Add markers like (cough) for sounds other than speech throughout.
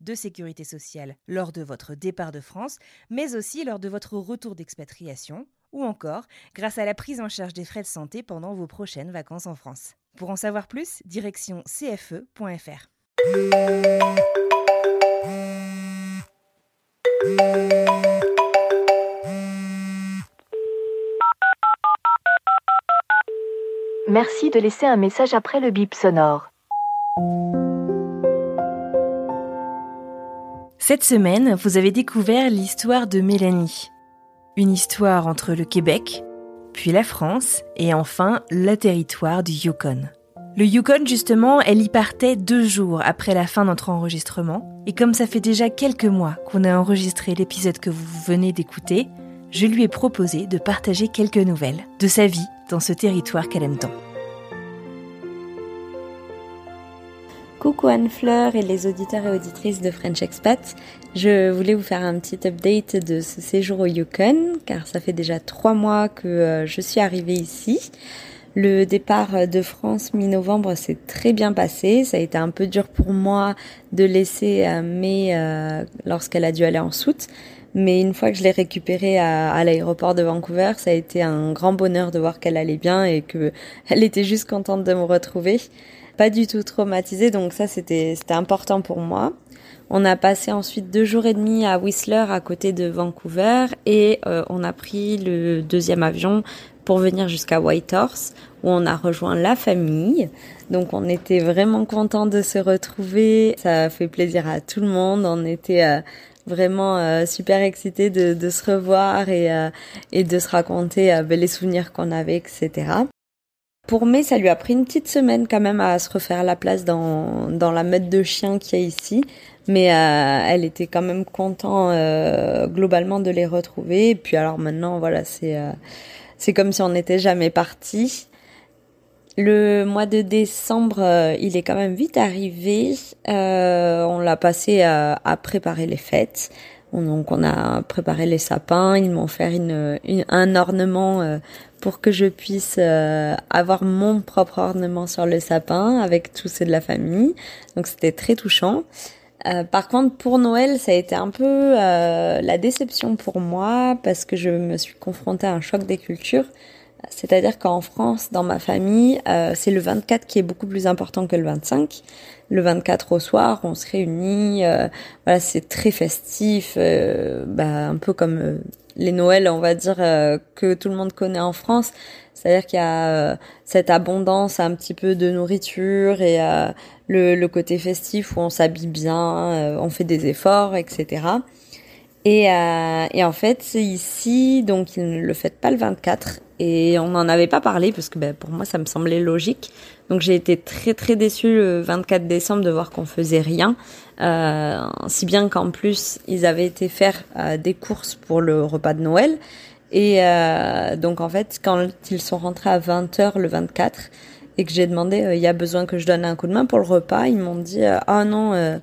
de sécurité sociale lors de votre départ de France, mais aussi lors de votre retour d'expatriation, ou encore grâce à la prise en charge des frais de santé pendant vos prochaines vacances en France. Pour en savoir plus, direction cfe.fr. Merci de laisser un message après le bip sonore. Cette semaine, vous avez découvert l'histoire de Mélanie. Une histoire entre le Québec, puis la France, et enfin le territoire du Yukon. Le Yukon, justement, elle y partait deux jours après la fin de notre enregistrement, et comme ça fait déjà quelques mois qu'on a enregistré l'épisode que vous venez d'écouter, je lui ai proposé de partager quelques nouvelles de sa vie dans ce territoire qu'elle aime tant. Coucou Anne-Fleur et les auditeurs et auditrices de French Expat. Je voulais vous faire un petit update de ce séjour au Yukon, car ça fait déjà trois mois que euh, je suis arrivée ici. Le départ de France mi-novembre s'est très bien passé. Ça a été un peu dur pour moi de laisser euh, May euh, lorsqu'elle a dû aller en soute. Mais une fois que je l'ai récupérée à, à l'aéroport de Vancouver, ça a été un grand bonheur de voir qu'elle allait bien et que elle était juste contente de me retrouver pas du tout traumatisée, donc ça c'était important pour moi. On a passé ensuite deux jours et demi à Whistler, à côté de Vancouver, et euh, on a pris le deuxième avion pour venir jusqu'à Whitehorse, où on a rejoint la famille. Donc on était vraiment contents de se retrouver. Ça a fait plaisir à tout le monde. On était euh, vraiment euh, super excités de, de, se revoir et, et de se raconter euh, les souvenirs qu'on avait, etc. Pour May, ça lui a pris une petite semaine quand même à se refaire la place dans, dans la meute de chiens qu'il y a ici. Mais euh, elle était quand même content euh, globalement de les retrouver. Et puis alors maintenant, voilà, c'est euh, c'est comme si on n'était jamais parti. Le mois de décembre, euh, il est quand même vite arrivé. Euh, on l'a passé à, à, préparer les fêtes. Donc on a préparé les sapins. Ils m'ont fait une, une, un ornement euh, pour que je puisse euh, avoir mon propre ornement sur le sapin avec tous ceux de la famille. Donc c'était très touchant. Euh, par contre, pour Noël, ça a été un peu euh, la déception pour moi parce que je me suis confrontée à un choc des cultures. C'est-à-dire qu'en France, dans ma famille, euh, c'est le 24 qui est beaucoup plus important que le 25. Le 24 au soir, on se réunit. Euh, voilà, c'est très festif, bah, un peu comme les Noëls, on va dire, que tout le monde connaît en France. C'est-à-dire qu'il y a cette abondance un petit peu de nourriture et le, le, côté festif où on s'habille bien, on fait des efforts, etc. Et, euh, et, en fait, c'est ici, donc ils ne le fêtent pas le 24. Et on n'en avait pas parlé parce que ben, pour moi, ça me semblait logique. Donc j'ai été très très déçue le 24 décembre de voir qu'on faisait rien. Euh, si bien qu'en plus, ils avaient été faire euh, des courses pour le repas de Noël. Et euh, donc en fait, quand ils sont rentrés à 20h le 24 et que j'ai demandé, euh, il y a besoin que je donne un coup de main pour le repas, ils m'ont dit, ah non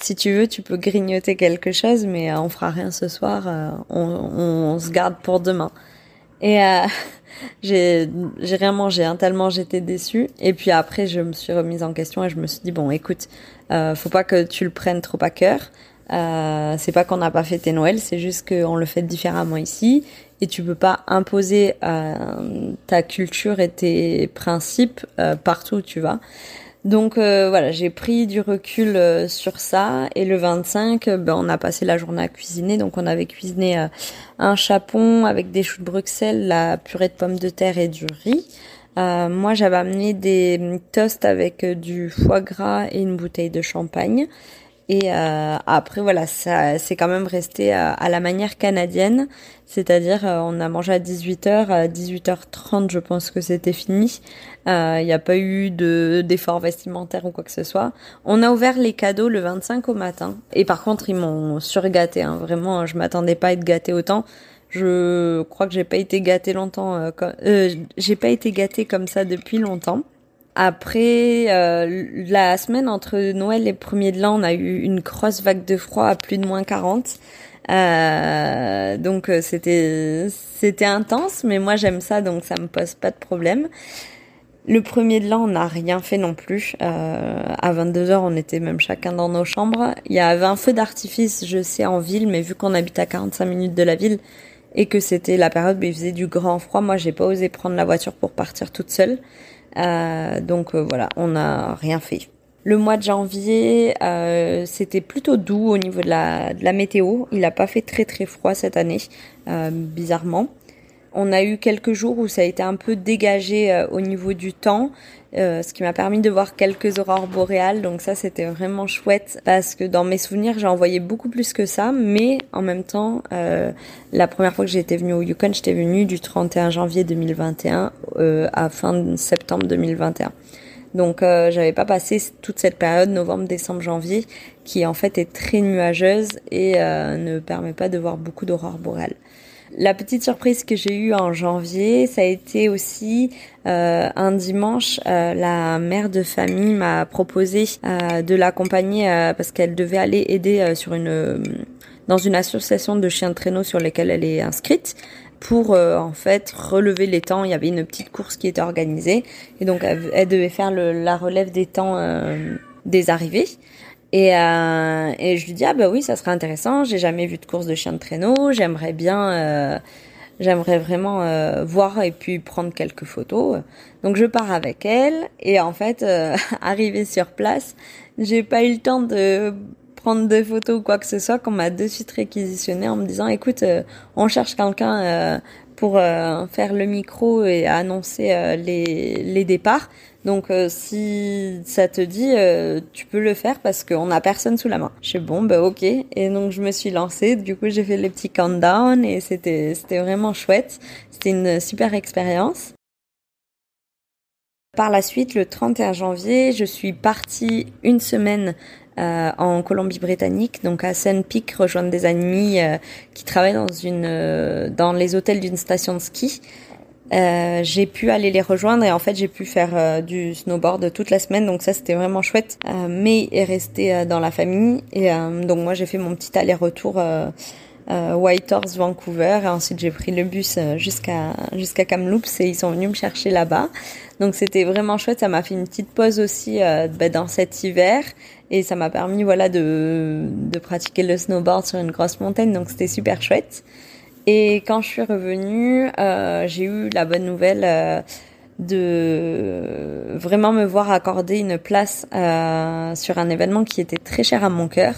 si tu veux, tu peux grignoter quelque chose, mais euh, on fera rien ce soir. Euh, on, on, se garde pour demain. Et euh, (laughs) j'ai j'ai rien mangé, hein, tellement j'étais déçue. Et puis après, je me suis remise en question et je me suis dit bon, écoute, euh, faut pas que tu le prennes trop à cœur. Euh, c'est pas qu'on n'a pas fêté Noël, c'est juste qu'on le fait différemment ici. Et tu peux pas imposer ta culture et tes principes partout où tu vas. Donc voilà, j'ai pris du recul sur ça et le 25, ben, on a passé la journée à cuisiner. Donc on avait cuisiné un chapon avec des choux de Bruxelles, la purée de pommes de terre et du riz. moi, j'avais amené des toasts avec du foie gras et une bouteille de champagne. Et euh, après, voilà, ça, c'est quand même resté à, à la manière canadienne, c'est-à-dire euh, on a mangé à 18h, à 18h30, je pense que c'était fini. Il euh, n'y a pas eu de d'effort vestimentaire ou quoi que ce soit. On a ouvert les cadeaux le 25 au matin, et par contre, ils m'ont surgâté. Hein. Vraiment, je m'attendais pas à être gâté autant. Je crois que j'ai pas été gâté longtemps. Euh, j'ai pas été gâté comme ça depuis longtemps. Après, euh, la semaine entre Noël et premier de l'an, on a eu une grosse vague de froid à plus de moins 40. Euh, donc euh, c'était c'était intense, mais moi j'aime ça, donc ça me pose pas de problème. Le premier de l'an, on n'a rien fait non plus. Euh, à 22 h on était même chacun dans nos chambres. Il y avait un feu d'artifice, je sais, en ville, mais vu qu'on habite à 45 minutes de la ville et que c'était la période où il faisait du grand froid, moi j'ai pas osé prendre la voiture pour partir toute seule. Euh, donc euh, voilà, on n'a rien fait. Le mois de janvier, euh, c'était plutôt doux au niveau de la, de la météo. Il n'a pas fait très très froid cette année, bizarrement. On a eu quelques jours où ça a été un peu dégagé au niveau du temps. Euh, ce qui m'a permis de voir quelques aurores boréales. Donc ça, c'était vraiment chouette parce que dans mes souvenirs, j'ai envoyé beaucoup plus que ça. Mais en même temps, euh, la première fois que j'étais venue au Yukon, j'étais venue du 31 janvier 2021 euh, à fin septembre 2021. Donc euh, j'avais pas passé toute cette période novembre, décembre, janvier qui en fait est très nuageuse et ne permet pas de voir beaucoup d'aurores boréales. La petite surprise que j'ai eue en janvier, ça a été aussi euh, un dimanche, euh, la mère de famille m'a proposé euh, de l'accompagner parce qu'elle devait aller aider sur une dans une association de chiens de traîneau sur lesquels elle est inscrite pour en fait relever les temps. Il y avait une petite course qui était organisée et donc elle, devait faire la relève des temps des arrivées. Et, euh, et je lui dis ah bah oui ça serait intéressant. J'ai jamais vu de course de chien de traîneau. J'aimerais bien, euh, j'aimerais vraiment euh, voir et puis prendre quelques photos. Donc je pars avec elle et en fait euh, (laughs) arrivé sur place, j'ai pas eu le temps de prendre de photos ou quoi que ce soit qu'on m'a de suite réquisitionné en me disant écoute euh, on cherche quelqu'un pour faire le micro et annoncer les, les départs. Donc euh, si ça te dit, euh, tu peux le faire parce qu'on n'a personne sous la main. Je suis bon, bah ok. Et donc je me suis lancée. Du coup j'ai fait les petits countdowns et c'était c'était vraiment chouette. C'était une super expérience. Par la suite, le 31 janvier, je suis partie une semaine euh, en Colombie-Britannique, donc à Sun Peak, rejoindre des amis qui travaillent dans une dans les hôtels d'une station de ski. Euh, j'ai pu aller les rejoindre et en fait j'ai pu faire euh, du snowboard toute la semaine donc ça c'était vraiment chouette euh, mais est resté euh, dans la famille et donc moi j'ai fait mon petit aller-retour Whitehorse Vancouver. Et ensuite j'ai pris le bus jusqu'à jusqu'à Kamloops et ils sont venus me chercher là-bas. Donc c'était vraiment chouette. Ça m'a fait une petite pause aussi bah, dans cet hiver. Et ça m'a permis voilà de de pratiquer le snowboard sur une grosse montagne. Donc c'était super chouette. Et quand je suis revenue, euh, j'ai eu la bonne nouvelle euh, de vraiment me voir accorder une place euh, sur un événement qui était très cher à mon cœur.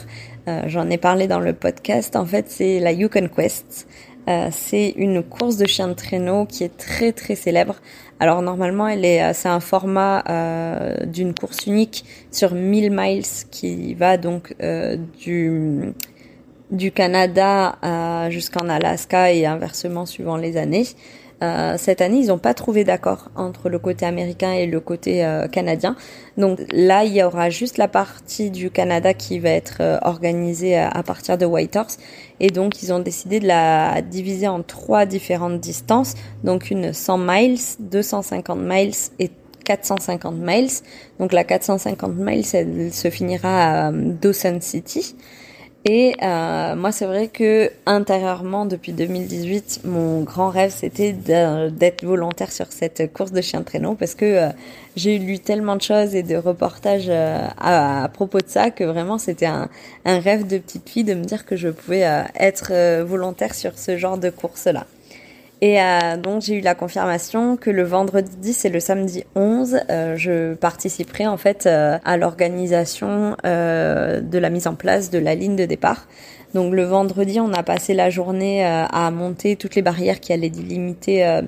Euh, J'en ai parlé dans le podcast. En fait, c'est la Yukon Quest. Euh, c'est une course de chiens de traîneau qui est très très célèbre. Alors normalement, elle est, c'est un format d'une course unique sur 1000 miles qui va donc du du Canada euh, jusqu'en Alaska et inversement suivant les années. Euh, cette année, ils n'ont pas trouvé d'accord entre le côté américain et le côté euh, canadien. Donc là, il y aura juste la partie du Canada qui va être euh, organisée à, partir de Whitehorse. Et donc, ils ont décidé de la diviser en trois différentes distances. Donc une 100 miles, 250 miles et 450 miles. Donc la 450 miles, elle se finira à Dawson City. Et euh, moi, c'est vrai que intérieurement, depuis 2018, mon grand rêve, c'était d'être volontaire sur cette course de chien de traîneau parce que euh, j'ai lu tellement de choses et de reportages euh, à, propos de ça que vraiment, c'était un, un, rêve de petite fille de me dire que je pouvais être volontaire sur ce genre de course-là. Et donc j'ai eu la confirmation que le vendredi 10 et le samedi 11, je participerai en fait à l'organisation de la mise en place de la ligne de départ. Donc le vendredi, on a passé la journée à monter toutes les barrières qui allaient limiter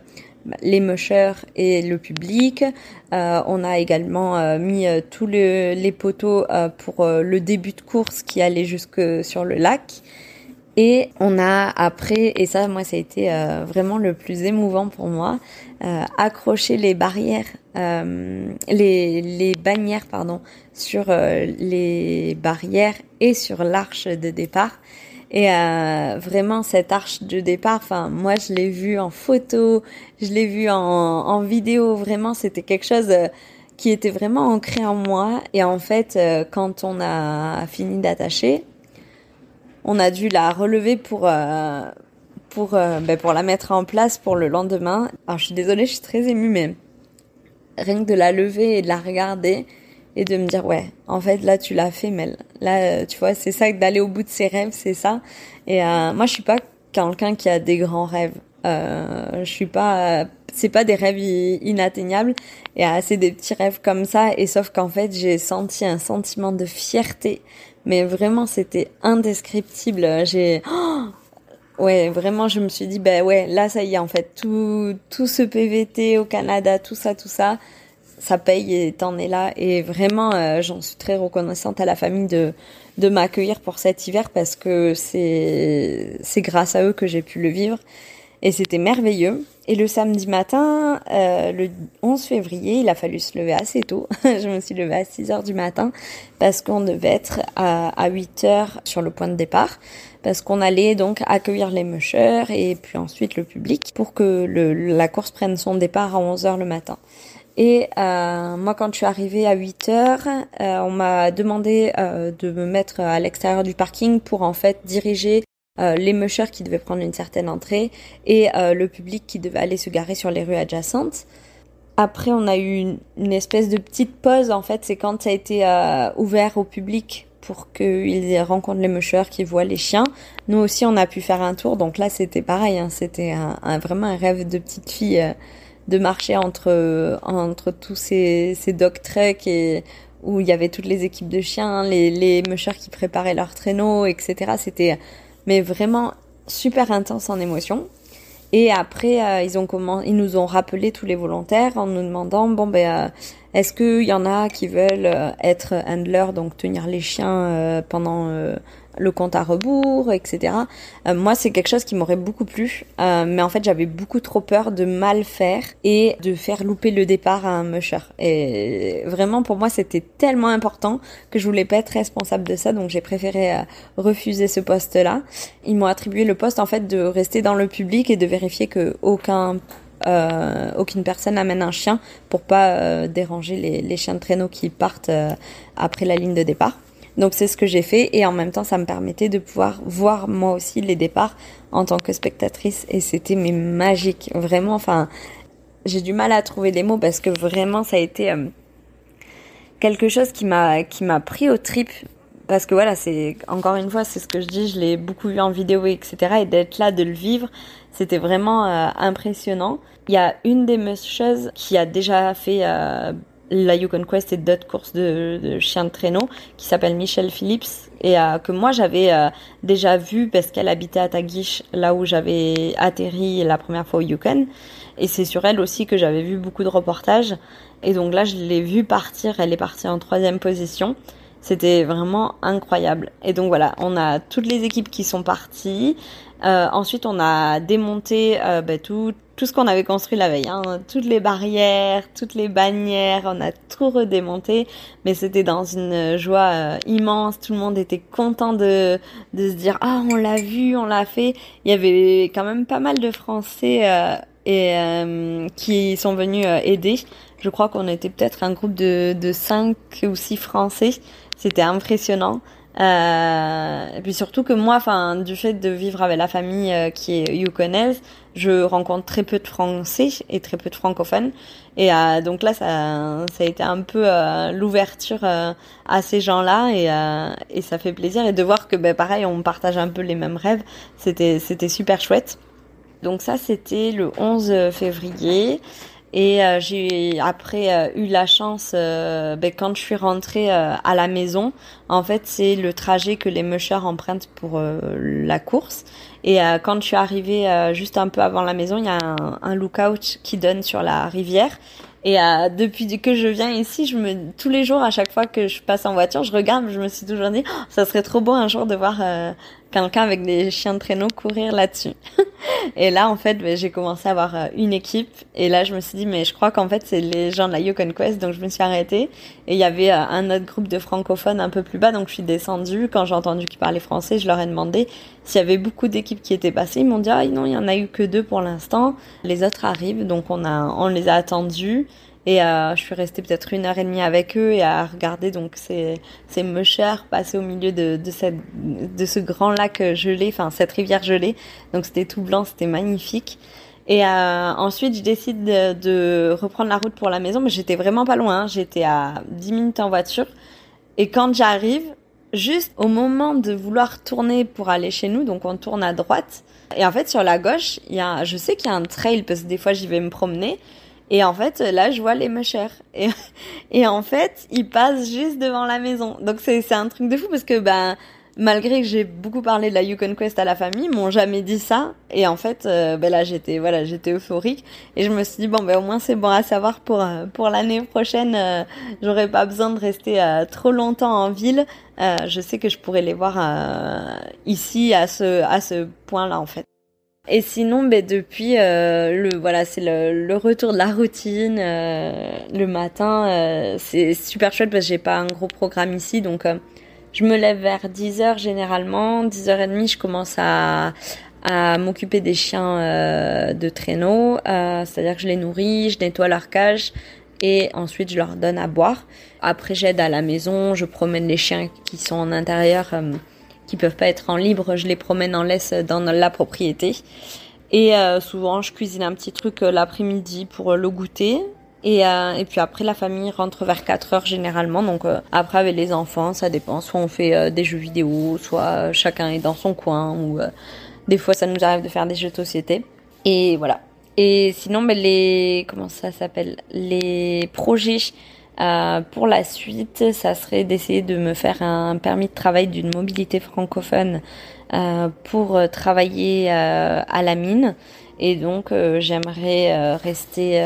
les mushers et le public. Euh, on a également euh, mis euh, tous les poteaux pour le début de course qui allait jusque sur le lac. Et on a après, et ça moi ça a été vraiment le plus émouvant pour moi, accroché les barrières, les, les bannières pardon, sur les barrières et sur l'arche de départ. Et euh, vraiment, cette arche de départ, enfin, moi, je l'ai vu en photo, je l'ai vu en, en, vidéo. Vraiment, c'était quelque chose euh, qui était vraiment ancré en moi. Et en fait, euh, quand on a fini d'attacher, on a dû la relever pour euh, pour ben, pour la mettre en place pour le lendemain. Alors, je suis désolée, je suis très émue, mais rien que de la lever et de la regarder, et de me dire ouais en fait là tu l'as fait Mel. Là euh, tu vois c'est ça d'aller au bout de ses rêves c'est ça. Et euh, moi je suis pas quelqu'un qui a des grands rêves. Euh, je suis pas c'est pas des rêves inatteignables. Et c'est des petits rêves comme ça. Et sauf qu'en fait j'ai senti un sentiment de fierté mais vraiment c'était indescriptible j'ai ouais vraiment je me suis dit ben ouais là ça y est en fait tout tout ce PVT au Canada tout ça tout ça ça paye et t'en es là. Et vraiment, euh, j'en suis très reconnaissante à la famille de, de m'accueillir pour cet hiver parce que c'est, c'est grâce à eux que j'ai pu le vivre. Et c'était merveilleux. Et le samedi matin, euh, le 11 février, il a fallu se lever assez tôt. (laughs) je me suis levée à 6 heures du matin parce qu'on devait être à, à 8 heures sur le point de départ parce qu'on allait donc accueillir les mushers et puis ensuite le public pour que le, la course prenne son départ à 11 heures le matin. Et euh, moi, quand je suis arrivée à 8 heures, euh, on m'a demandé euh, de me mettre à l'extérieur du parking pour en fait diriger euh, les mushers qui devaient prendre une certaine entrée et euh, le public qui devait aller se garer sur les rues adjacentes. Après, on a eu une, une espèce de petite pause. En fait, c'est quand ça a été ouvert au public pour qu'ils rencontrent les mushers, qu'ils voient les chiens. Nous aussi, on a pu faire un tour. Donc là, c'était pareil. Hein, c'était un, un, vraiment un rêve de petite fille de marcher entre entre tous ces ces dog treks et où il y avait toutes les équipes de chiens, les les mushers qui préparaient leurs traîneaux, etc. C'était mais vraiment super intense en émotion. Et après, euh, ils ont comment, ils nous ont rappelé tous les volontaires en nous demandant bon ben euh, est-ce qu'il y en a qui veulent euh, être handler, donc tenir les chiens pendant le compte à rebours, etc. Euh, moi, c'est quelque chose qui m'aurait beaucoup plu, euh, mais en fait, j'avais beaucoup trop peur de mal faire et de faire louper le départ à un musher. Et vraiment, pour moi, c'était tellement important que je voulais pas être responsable de ça, donc j'ai préféré euh, refuser ce poste-là. Ils m'ont attribué le poste en fait de rester dans le public et de vérifier que aucun euh, aucune personne amène un chien pour pas déranger les, les, chiens de traîneau qui partent après la ligne de départ. Donc c'est ce que j'ai fait et en même temps ça me permettait de pouvoir voir moi aussi les départs en tant que spectatrice et c'était mais magique. Vraiment enfin j'ai du mal à trouver des mots parce que vraiment ça a été euh, quelque chose qui m'a pris au trip. Parce que voilà c'est encore une fois c'est ce que je dis je l'ai beaucoup vu en vidéo etc et d'être là de le vivre c'était vraiment euh, impressionnant. Il y a une des choses qui a déjà fait euh, la Yukon Quest et d'autres courses de, de, chiens de traîneau qui s'appelle Michelle Phillips et euh, que moi j'avais euh, déjà vu parce qu'elle habitait à Tagish là où j'avais atterri la première fois au Yukon. Et c'est sur elle aussi que j'avais vu beaucoup de reportages. Et donc là je l'ai vue partir. Elle est partie en troisième position c'était vraiment incroyable et donc voilà on a toutes les équipes qui sont parties euh, ensuite, on a démonté euh, bah, tout, tout ce qu'on avait construit la veille, hein. toutes les barrières, toutes les bannières, on a tout redémonté, mais c'était dans une joie euh, immense. Tout le monde était content de, de se dire ah on l'a vu, on l'a fait. Il y avait quand même pas mal de Français euh, et qui sont venus aider. Je crois qu'on était peut-être un groupe de de cinq ou six Français. C'était impressionnant. Euh, et puis surtout que moi, enfin, du fait de vivre avec la famille euh, qui est yukonaise, je rencontre très peu de Français et très peu de francophones. Et euh, donc là, ça, ça a été un peu euh, l'ouverture euh, à ces gens-là et, et ça fait plaisir. Et de voir que, ben, pareil, on partage un peu les mêmes rêves, c'était, c'était super chouette. Donc ça, c'était le 11 février. Et euh, j'ai après euh, eu la chance, euh, ben, quand je suis rentrée à la maison, en fait c'est le trajet que les mushers empruntent pour la course. Et quand je suis arrivée juste un peu avant la maison, il y a un, un lookout qui donne sur la rivière. Et depuis que je viens ici, je me tous les jours, à chaque fois que je passe en voiture, je regarde, je me suis toujours dit, oh, ça serait trop beau un jour de voir quelqu'un avec des chiens de traîneau courir là-dessus. (laughs) et là, en fait, ben, j'ai commencé à avoir euh, une équipe. Et là, je me suis dit, mais je crois qu'en fait, c'est les gens de la Yukon Quest. Donc, je me suis arrêtée. Et il y avait euh, un autre groupe de francophones un peu plus bas. Donc, je suis descendue. Quand j'ai entendu qu'ils parlaient français, je leur ai demandé s'il y avait beaucoup d'équipes qui étaient passées. Ils m'ont dit, ah non, il y en a eu que deux pour l'instant. Les autres arrivent. Donc, on a, on les a attendus. Et euh, je suis restée peut-être une heure et demie avec eux et à regarder donc ces, ces mushers passer au milieu de, de, cette, de ce grand lac gelé, enfin cette rivière gelée. Donc c'était tout blanc, c'était magnifique. Et euh, ensuite, je décide de, de, reprendre la route pour la maison, mais j'étais vraiment pas loin. Hein. J'étais à 10 minutes en voiture. Et quand j'arrive, juste au moment de vouloir tourner pour aller chez nous, donc on tourne à droite. Et en fait, sur la gauche, il y a, je sais qu'il y a un trail parce que des fois j'y vais me promener. Et en fait, là, je vois les mushers. Et, (laughs) et en fait, ils passent juste devant la maison. Donc c'est, un truc de fou parce que, ben, malgré que j'ai beaucoup parlé de la Yukon Quest à la famille, m'ont jamais dit ça. Et en fait, euh, ben là, j'étais, voilà, j'étais euphorique. Et je me suis dit, bon, ben au moins c'est bon à savoir pour, euh, pour l'année prochaine. Euh, j'aurais pas besoin de rester trop longtemps en ville. je sais que je pourrais les voir ici à ce, à ce point-là, en fait. Et sinon, ben, depuis, euh, le voilà, c'est le, retour de la routine. Euh, le matin, euh, c'est super chouette parce que j'ai pas un gros programme ici, donc je me lève vers 10h généralement. 10h30, je commence à, à m'occuper des chiens de traîneau, c'est-à-dire que je les nourris, je nettoie leur cage et ensuite je leur donne à boire. Après, j'aide à la maison, je promène les chiens qui sont en intérieur qui peuvent pas être en libre, je les promène en laisse dans la propriété. Et euh, souvent, je cuisine un petit truc euh, l'après-midi pour euh, le goûter. Et, et puis après, la famille rentre vers 4 heures généralement. Donc après, avec les enfants, ça dépend. Soit on fait des jeux vidéo, soit chacun est dans son coin. Ou des fois, ça nous arrive de faire des jeux de société. Et voilà. Et sinon, ben, les comment ça s'appelle? Les projets euh, pour la suite, ça serait d'essayer de me faire un permis de travail d'une mobilité francophone euh, pour travailler euh, à la mine. Et donc, j'aimerais rester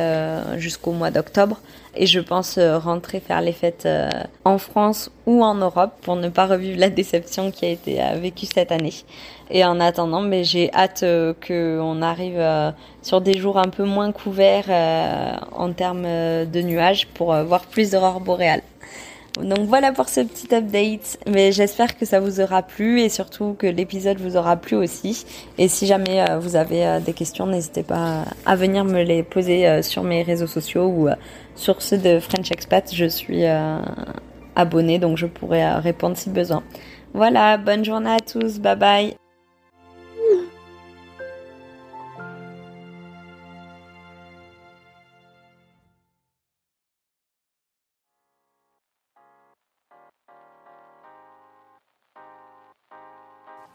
jusqu'au mois d'octobre. Et je pense rentrer faire les fêtes en France ou en Europe pour ne pas revivre la déception qui a été vécue cette année. Et en attendant, mais j'ai hâte euh, qu'on arrive euh, sur des jours un peu moins couverts euh, en termes de nuages pour voir plus d'aurores boréales. Donc voilà pour ce petit update, mais j'espère que ça vous aura plu et surtout que l'épisode vous aura plu aussi. Et si jamais vous avez des questions, n'hésitez pas à venir me les poser sur mes réseaux sociaux ou sur ceux de French Expat. Je suis abonnée donc je pourrai répondre si besoin. Voilà, bonne journée à tous, bye bye.